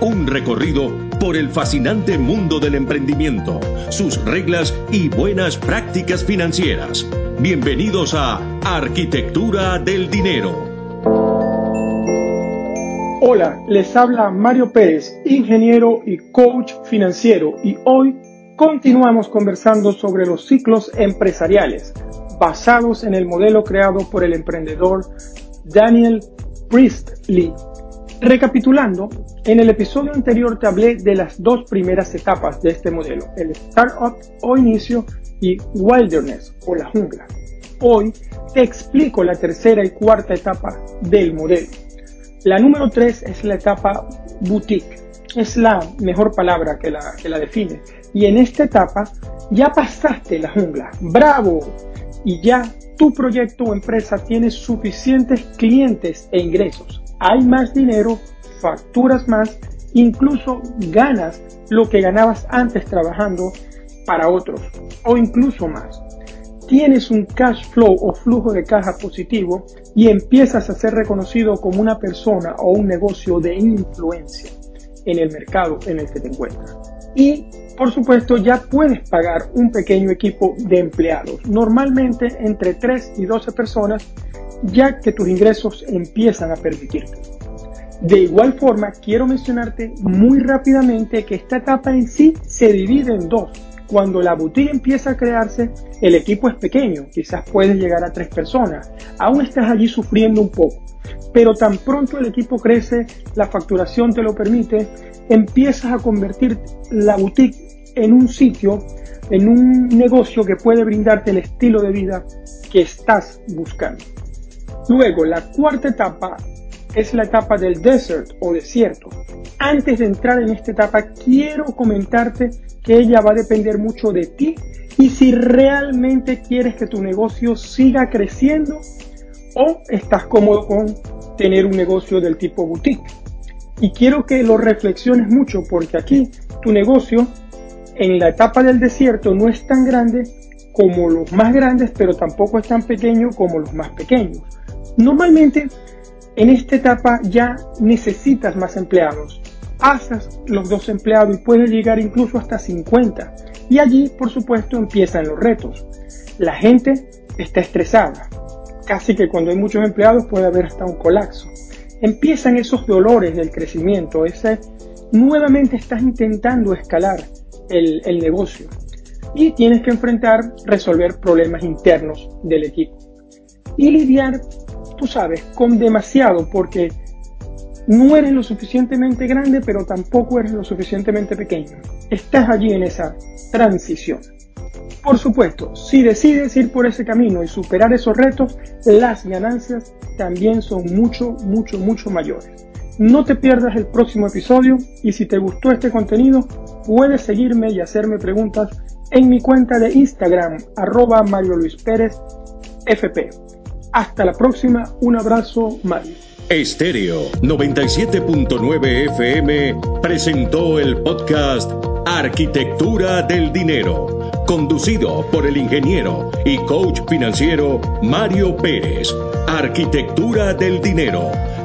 Un recorrido por el fascinante mundo del emprendimiento, sus reglas y buenas prácticas financieras. Bienvenidos a Arquitectura del Dinero. Hola, les habla Mario Pérez, ingeniero y coach financiero, y hoy continuamos conversando sobre los ciclos empresariales basados en el modelo creado por el emprendedor Daniel Priestley Recapitulando, en el episodio anterior te hablé de las dos primeras etapas de este modelo, el startup o inicio y wilderness o la jungla. Hoy te explico la tercera y cuarta etapa del modelo. La número tres es la etapa boutique. Es la mejor palabra que la, que la define. Y en esta etapa ya pasaste la jungla. ¡Bravo! Y ya tu proyecto o empresa tiene suficientes clientes e ingresos hay más dinero, facturas más, incluso ganas lo que ganabas antes trabajando para otros o incluso más. Tienes un cash flow o flujo de caja positivo y empiezas a ser reconocido como una persona o un negocio de influencia en el mercado en el que te encuentras. Y por supuesto ya puedes pagar un pequeño equipo de empleados, normalmente entre 3 y 12 personas ya que tus ingresos empiezan a permitirte. De igual forma, quiero mencionarte muy rápidamente que esta etapa en sí se divide en dos. Cuando la boutique empieza a crearse, el equipo es pequeño, quizás puedes llegar a tres personas. Aún estás allí sufriendo un poco. Pero tan pronto el equipo crece, la facturación te lo permite, empiezas a convertir la boutique en un sitio, en un negocio que puede brindarte el estilo de vida que estás buscando. Luego, la cuarta etapa es la etapa del desert o desierto. Antes de entrar en esta etapa, quiero comentarte que ella va a depender mucho de ti y si realmente quieres que tu negocio siga creciendo o estás cómodo con tener un negocio del tipo boutique. Y quiero que lo reflexiones mucho porque aquí tu negocio en la etapa del desierto no es tan grande como los más grandes, pero tampoco es tan pequeño como los más pequeños. Normalmente en esta etapa ya necesitas más empleados. Haces los dos empleados y puedes llegar incluso hasta 50. Y allí, por supuesto, empiezan los retos. La gente está estresada. Casi que cuando hay muchos empleados puede haber hasta un colapso. Empiezan esos dolores del crecimiento. Ese, nuevamente estás intentando escalar el, el negocio. Y tienes que enfrentar, resolver problemas internos del equipo. Y lidiar tú sabes, con demasiado, porque no eres lo suficientemente grande, pero tampoco eres lo suficientemente pequeño. Estás allí en esa transición. Por supuesto, si decides ir por ese camino y superar esos retos, las ganancias también son mucho, mucho, mucho mayores. No te pierdas el próximo episodio y si te gustó este contenido, puedes seguirme y hacerme preguntas en mi cuenta de Instagram, arroba Mario Luis Pérez FP. Hasta la próxima, un abrazo, Mario. Estéreo 97.9 FM presentó el podcast Arquitectura del Dinero, conducido por el ingeniero y coach financiero Mario Pérez. Arquitectura del Dinero